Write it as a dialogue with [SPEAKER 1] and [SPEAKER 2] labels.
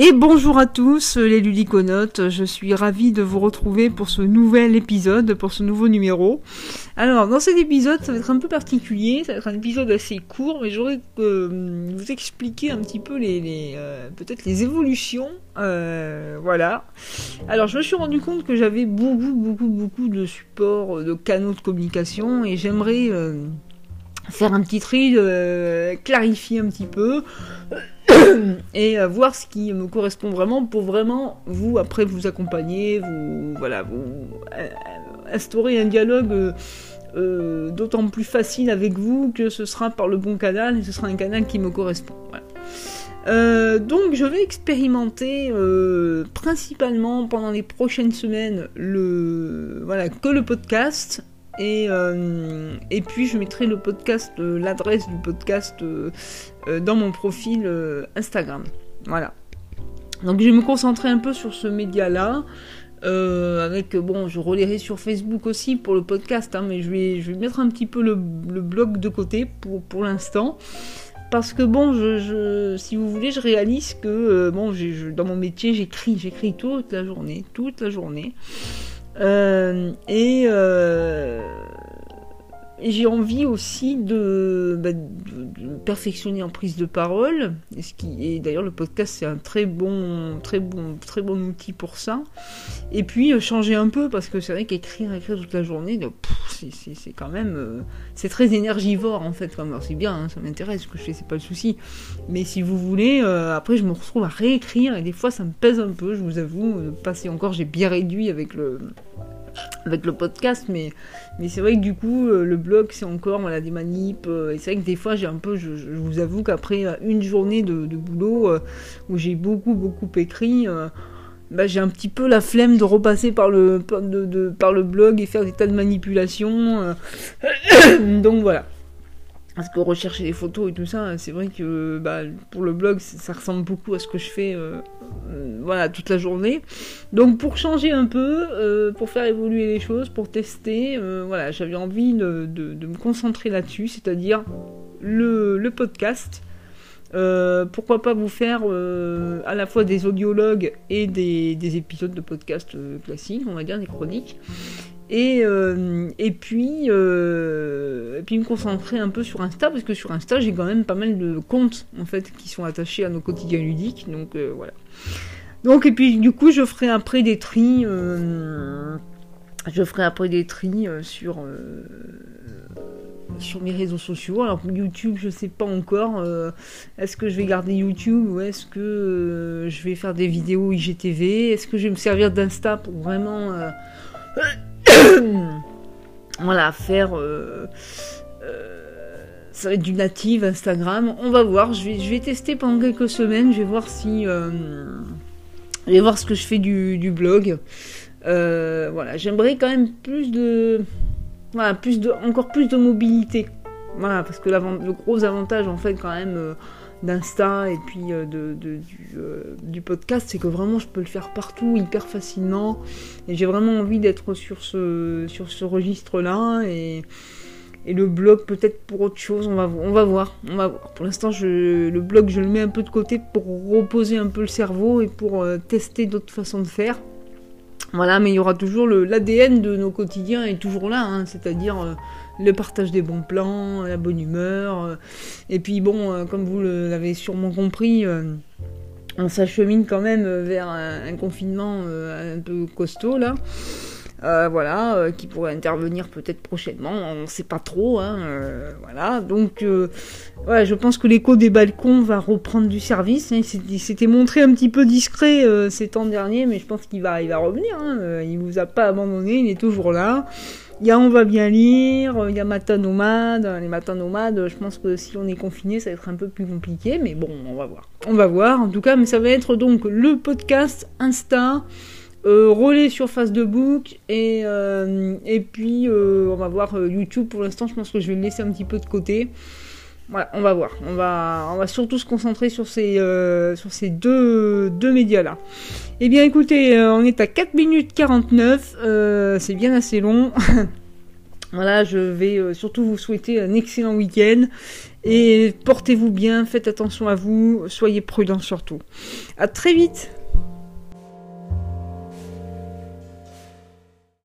[SPEAKER 1] Et bonjour à tous les ludiconotes, je suis ravie de vous retrouver pour ce nouvel épisode, pour ce nouveau numéro. Alors dans cet épisode ça va être un peu particulier, ça va être un épisode assez court, mais j'aurais euh, vous expliquer un petit peu les, euh, peut-être les évolutions, euh, voilà. Alors je me suis rendu compte que j'avais beaucoup beaucoup beaucoup de supports, de canaux de communication et j'aimerais faire un petit tri, clarifier un petit peu et euh, voir ce qui me correspond vraiment pour vraiment vous après vous accompagner, vous voilà, vous euh, instaurer un dialogue euh, d'autant plus facile avec vous que ce sera par le bon canal et ce sera un canal qui me correspond. donc je vais expérimenter principalement pendant les prochaines semaines le voilà que le podcast et, euh, et puis je mettrai le podcast, euh, l'adresse du podcast euh, dans mon profil Instagram. Voilà. Donc je vais me concentrer un peu sur ce média-là. avec bon, je relayerai sur Facebook aussi pour le podcast, hein, mais je vais, je vais mettre un petit peu le, blog de côté pour, pour l'instant. Parce que bon, je, si vous voulez, je réalise que bon, dans mon métier, j'écris, j'écris toute la journée, toute la journée. Et j'ai envie aussi bah, de, perfectionner en prise de parole. Et, d'ailleurs, le podcast, c'est un très bon, très, bon, très bon outil pour ça. Et puis, euh, changer un peu, parce que c'est vrai qu'écrire, écrire toute la journée, c'est quand même. Euh, c'est très énergivore, en fait. c'est bien, hein, ça m'intéresse, ce que je fais, c'est pas le souci. Mais si vous voulez, euh, après, je me retrouve à réécrire, et des fois, ça me pèse un peu, je vous avoue. passer encore, j'ai bien réduit avec le avec le podcast, mais, mais c'est vrai que du coup, euh, le blog, c'est encore des manips. Euh, et c'est vrai que des fois, j'ai un peu, je, vous avoue qu'après euh, une journée de, boulot où j'ai beaucoup, beaucoup écrit, bah, j'ai un petit peu la flemme de repasser par le, de, par le blog et faire des tas de manipulations. Donc voilà. Parce que rechercher des photos et tout ça, c'est vrai que bah, pour le blog, ça ressemble beaucoup à ce que je fais euh, euh, voilà, toute la journée. Donc pour changer un peu, euh, pour faire évoluer les choses, pour tester, voilà, j'avais envie de, me concentrer là-dessus, c'est-à-dire le, podcast. pourquoi pas vous faire à la fois des audiologues et des, des épisodes de podcast classiques, on va dire, des chroniques. Et, euh, et, puis, euh, puis me concentrer un peu sur Insta, parce que sur Insta, j'ai quand même pas mal de comptes en fait qui sont attachés à nos quotidiens ludiques. Donc euh, voilà. Donc, et puis du coup, je ferai après des tris. je ferai sur, sur mes réseaux sociaux. Alors YouTube, je sais pas encore. est-ce que je vais garder YouTube ou est-ce que je vais faire des vidéos IGTV Est-ce que je vais me servir d'Insta pour vraiment voilà, faire. Euh, euh, ça va être du native Instagram. On va voir. Je vais, je vais tester pendant quelques semaines. Je vais voir si. Euh, je vais voir ce que je fais du, blog. voilà, j'aimerais quand même plus de. Voilà, plus de, encore plus de mobilité. Voilà, parce que le gros avantage, en fait, quand même d'Insta et puis euh, de, euh, du, podcast, c'est que vraiment je peux le faire partout hyper facilement. Et j'ai vraiment envie d'être sur ce, sur ce registre-là. Et, et le blog peut-être pour autre chose, on va, on va voir. On va voir. Pour l'instant, le blog, je le mets un peu de côté pour reposer un peu le cerveau et pour euh, tester d'autres façons de faire. Voilà, mais il y aura toujours l'ADN de nos quotidiens est toujours là, hein, c'est-à-dire le partage des bons plans, la bonne humeur. Euh, et puis bon, euh, comme vous l'avez sûrement compris, euh, on s'achemine quand même vers un, confinement un peu costaud là. Voilà, qui pourrait intervenir peut-être prochainement, on ne sait pas trop, hein, voilà. Donc, ouais, je pense que l'écho des balcons va reprendre du service. Hein. il s'était montré un petit peu discret ces temps derniers, mais je pense qu'il va, revenir. Hein. il vous a pas abandonné, il est toujours là. Il y a On va bien lire, il y a Matin nomade. Les matins nomades, je pense que si on est confiné, ça va être un peu plus compliqué, mais bon, on va voir. On va voir, en tout cas, mais ça va être donc le podcast Insta. Euh, relais sur Facebook et, euh, et puis euh, on va voir YouTube pour l'instant je pense que je vais le laisser un petit peu de côté on va voir. On va, on va surtout se concentrer sur ces, deux, deux médias-là. Eh bien, écoutez, on est à 4 minutes 49. Euh, c'est bien assez long. Voilà, je vais surtout vous souhaiter un excellent week-end et portez-vous bien, faites attention à vous, soyez prudents surtout. À très vite